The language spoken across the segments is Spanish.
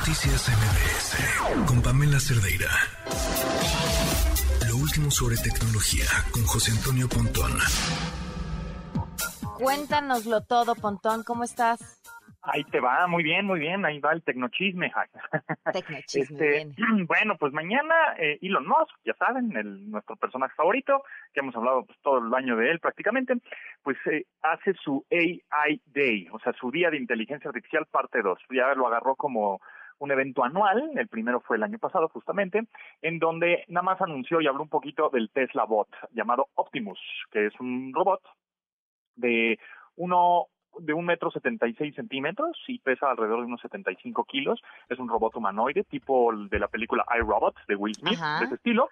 Noticias MBS con Pamela Cerdeira. Lo último sobre tecnología con José Antonio Pontón. Cuéntanoslo todo, Pontón, ¿cómo estás? Ahí te va, muy bien, muy bien, ahí va el tecnochisme. Tecnochisme, Este, bueno, pues mañana eh, Elon Musk, ya saben, el, nuestro personaje favorito, que hemos hablado pues, todo el año de él prácticamente, pues eh, hace su AI Day, o sea, su Día de Inteligencia Artificial parte 2. Ya lo agarró como un evento anual, el primero fue el año pasado justamente, en donde nada más anunció y habló un poquito del Tesla Bot, llamado Optimus, que es un robot de uno de un metro setenta y seis centímetros y pesa alrededor de unos setenta y cinco kilos. Es un robot humanoide tipo de la película iRobot de Will Smith, Ajá. de ese estilo.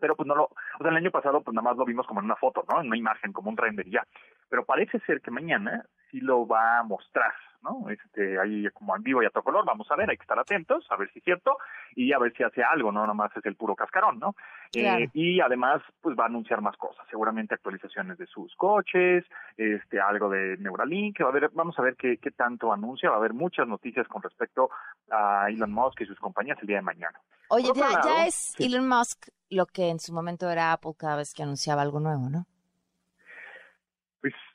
Pero pues no lo, o sea, el año pasado pues nada más lo vimos como en una foto, ¿no? En una imagen, como un render ya. Pero parece ser que mañana sí lo va a mostrar, ¿no? Este, ahí como en vivo y a todo color, vamos a ver, hay que estar atentos, a ver si es cierto, y a ver si hace algo, no nada más es el puro cascarón, ¿no? Claro. Eh, y además, pues va a anunciar más cosas, seguramente actualizaciones de sus coches, este, algo de Neuralink, va a ver, vamos a ver qué, qué tanto anuncia, va a haber muchas noticias con respecto a Elon Musk y sus compañías el día de mañana. Oye, ya, ya es sí. Elon Musk lo que en su momento era Apple cada vez que anunciaba algo nuevo, ¿no?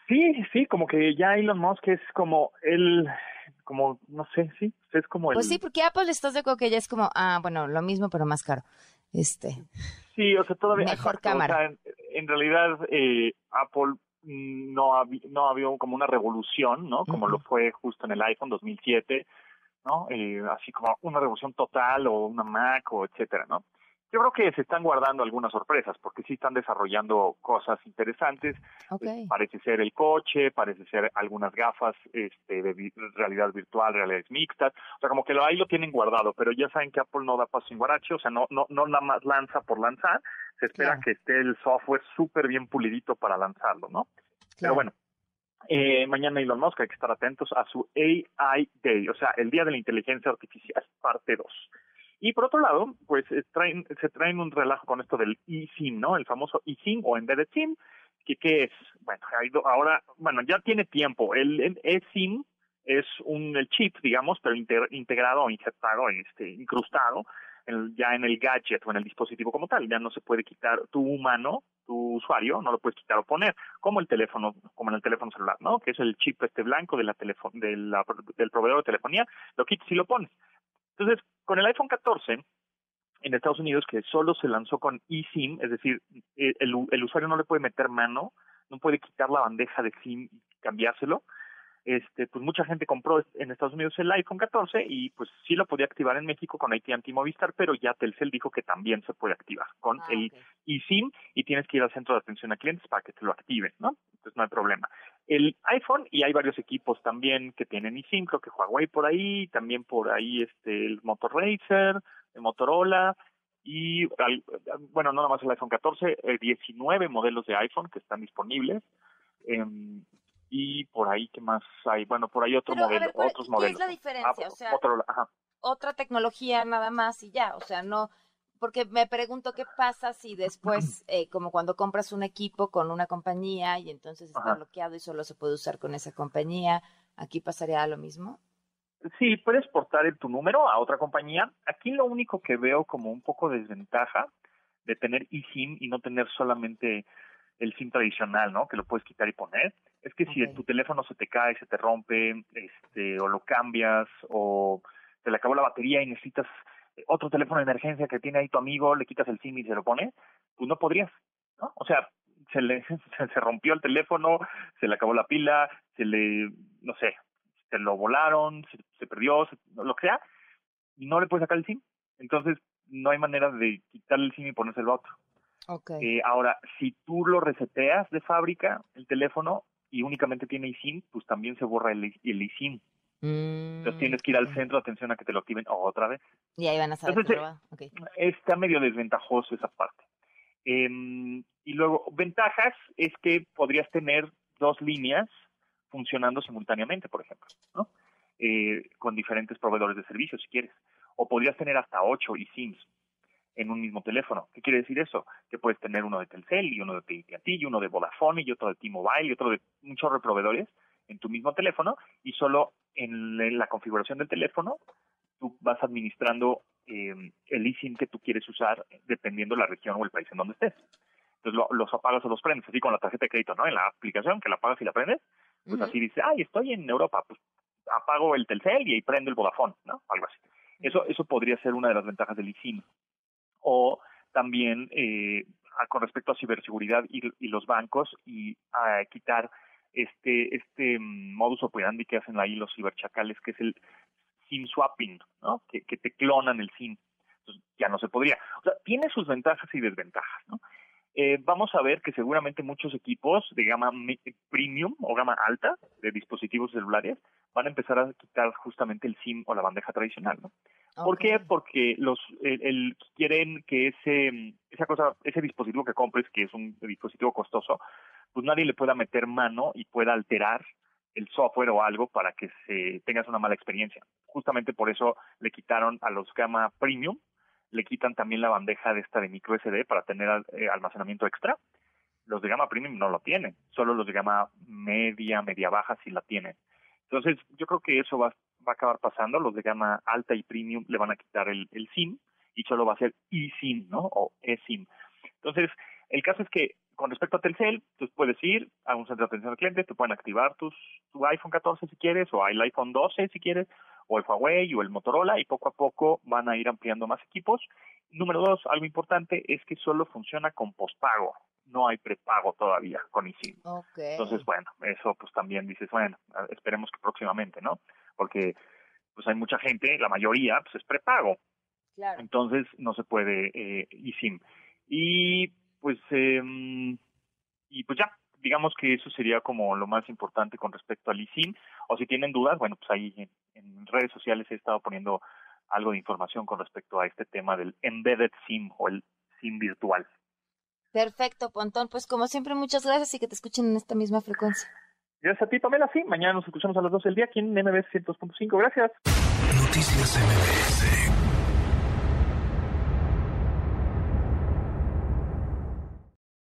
Sí, sí, como que ya Elon Musk es como él, como, no sé, sí, es como el... Pues sí, porque Apple estás de acuerdo que ya es como, ah, bueno, lo mismo pero más caro. Este, Sí, o sea, todavía. Mejor exacto, o cámara. sea, en, en realidad, eh, Apple mm, no, habi- no había como una revolución, ¿no? Como lo fue justo en el iPhone 2007, ¿no? Eh, así como una revolución total o una Mac o etcétera, ¿no? Yo creo que se están guardando algunas sorpresas porque sí están desarrollando cosas interesantes. Pues, parece ser el coche, parece ser algunas gafas este, de vi- realidad virtual, realidades mixtas. O sea, como que lo, ahí lo tienen guardado, pero ya saben que Apple no da paso sin guarache, o sea, no, no, no nada más lanza por lanzar. Se espera Claro. que esté el software súper bien pulidito para lanzarlo, ¿no? Pero bueno, eh, mañana Elon Musk hay que estar atentos a su AI Day, o sea, el Día de la Inteligencia Artificial, parte 2. Y por otro lado, pues eh, traen, se traen un relajo con esto del eSIM, ¿no? El famoso eSIM o Embedded SIM, que ¿qué es? Bueno, ahora, bueno, ya tiene tiempo. El, eSIM es un el chip, digamos, pero integrado o insertado, este, incrustado en- ya en el gadget o en el dispositivo como tal. Ya no se puede quitar tu humano, tu usuario, no lo puedes quitar o poner, como el teléfono, como en el teléfono celular, ¿no? Que es el chip este blanco de la telefo- de la- del proveedor de telefonía, lo quitas y lo pones. Entonces, con el iPhone 14 en Estados Unidos, que solo se lanzó con eSIM, es decir, eh, el, el usuario no le puede meter mano, no puede quitar la bandeja de SIM y cambiárselo, este, pues mucha gente compró en Estados Unidos el iPhone 14 y pues sí lo podía activar en México con AT&T Movistar, pero ya Telcel dijo que también se puede activar con Ah, el eSIM y tienes que ir al centro de atención a clientes para que te lo activen, ¿no? Entonces no hay problema. El iPhone, y hay varios equipos también que tienen eSIM, creo que Huawei por ahí, también por ahí este el Motor Racer, el Motorola, y bueno, no nada más el iPhone 14, eh, 19 modelos de iPhone que están disponibles. em, y por ahí, ¿qué más hay? Bueno, por ahí otro Pero, modelo, ver, ¿cuál- otros qué modelos. es la diferencia? Ah, O sea, Motorola, ajá. otra tecnología nada más y ya, o sea, no, porque me pregunto qué pasa si después, eh, como cuando compras un equipo con una compañía y entonces está Ajá. bloqueado y solo se puede usar con esa compañía, aquí pasaría lo mismo. Sí, puedes portar tu número a otra compañía. Aquí lo único que veo como un poco desventaja de tener eSIM y no tener solamente el SIM tradicional, ¿no? Que lo puedes quitar y poner. Es que si tu teléfono se te cae, se te rompe, este, o lo cambias, o se le acabó la batería y necesitas otro teléfono de emergencia que tiene ahí tu amigo, le quitas el SIM y se lo pone, pues no podrías, ¿no? O sea, se le se, se rompió el teléfono, se le acabó la pila, se le, no sé, se lo volaron, se, se perdió, se- lo que sea, y no le puedes sacar el SIM. Entonces, no hay manera de quitarle el SIM y ponérselo a otro. Eh, ahora, si tú lo reseteas de fábrica, el teléfono, y únicamente tiene eSIM, pues también se borra el, el eSIM. Entonces tienes que ir al Mm, centro de atención a que te lo activen otra vez. Y ahí van a saber que Entonces, es robado. Ok. Está medio desventajoso esa parte. Em, y luego, ventajas es que podrías tener dos líneas funcionando simultáneamente, por ejemplo, ¿no? Eh, con diferentes proveedores de servicios, si quieres. O podrías tener hasta ocho eSIMs en un mismo teléfono. ¿Qué quiere decir eso? Que puedes tener uno de Telcel y uno de AT&T y uno de Vodafone y otro de T-Mobile y otro de un chorro de proveedores en tu mismo teléfono y solo en la configuración del teléfono tú vas administrando eh, el eSIM que tú quieres usar dependiendo de la región o el país en donde estés. Entonces los apagas o los prendes, así con la tarjeta de crédito, ¿no? En la aplicación que la apagas y la prendes, pues así dice, ay, estoy en Europa, pues apago el Telcel y ahí prendo el Vodafone, ¿no? Algo así. Eso, eso podría ser una de las ventajas del eSIM. O también eh, con respecto a ciberseguridad y, los bancos y a quitar este este mm, modus operandi que hacen ahí los ciberchacales, que es el SIM swapping, ¿no? Que, que te clonan el SIM. Entonces, ya no se podría. O sea, tiene sus ventajas y desventajas, ¿no? Eh, vamos a ver que seguramente muchos equipos de gama premium o gama alta de dispositivos celulares van a empezar a quitar justamente el SIM o la bandeja tradicional, ¿no? ¿Por qué? Porque los el, quieren que ese esa cosa ese dispositivo que compres que es un dispositivo costoso, pues nadie le pueda meter mano y pueda alterar el software o algo para que se tengas una mala experiencia. Justamente por eso le quitaron a los gama premium le quitan también la bandeja de esta de micro SD para tener eh, almacenamiento extra. Los de gama premium no lo tienen, solo los de gama media, media baja sí la tienen. Entonces, yo creo que eso va, va a acabar pasando. Los de gama alta y premium le van a quitar el, el SIM y solo va a ser eSIM, ¿no? O eSIM. Entonces, el caso es que con respecto a Telcel, tú puedes ir a un centro de atención al cliente, te pueden activar tus, tu iPhone 14 si quieres, o el iPhone 12 si quieres, o el Huawei o el Motorola, y poco a poco van a ir ampliando más equipos. Número dos, algo importante es que solo funciona con postpago, no hay prepago todavía con eSIM. Entonces, bueno, eso pues también dices, bueno, esperemos que próximamente, ¿no? Porque pues hay mucha gente, la mayoría, pues es prepago. Claro. Entonces no se puede eh, eSIM. Y pues, eh, y pues ya, digamos que eso sería como lo más importante con respecto al eSIM. O si tienen dudas, bueno, pues ahí en, en redes sociales he estado poniendo algo de información con respecto a este tema del embedded SIM o el SIM virtual. Perfecto, Pontón. Pues como siempre, muchas gracias y que te escuchen en esta misma frecuencia. Gracias a ti, Pamela. Sí, mañana nos escuchamos a las 12 del día aquí en MBS 100.5. Gracias. Noticias MBS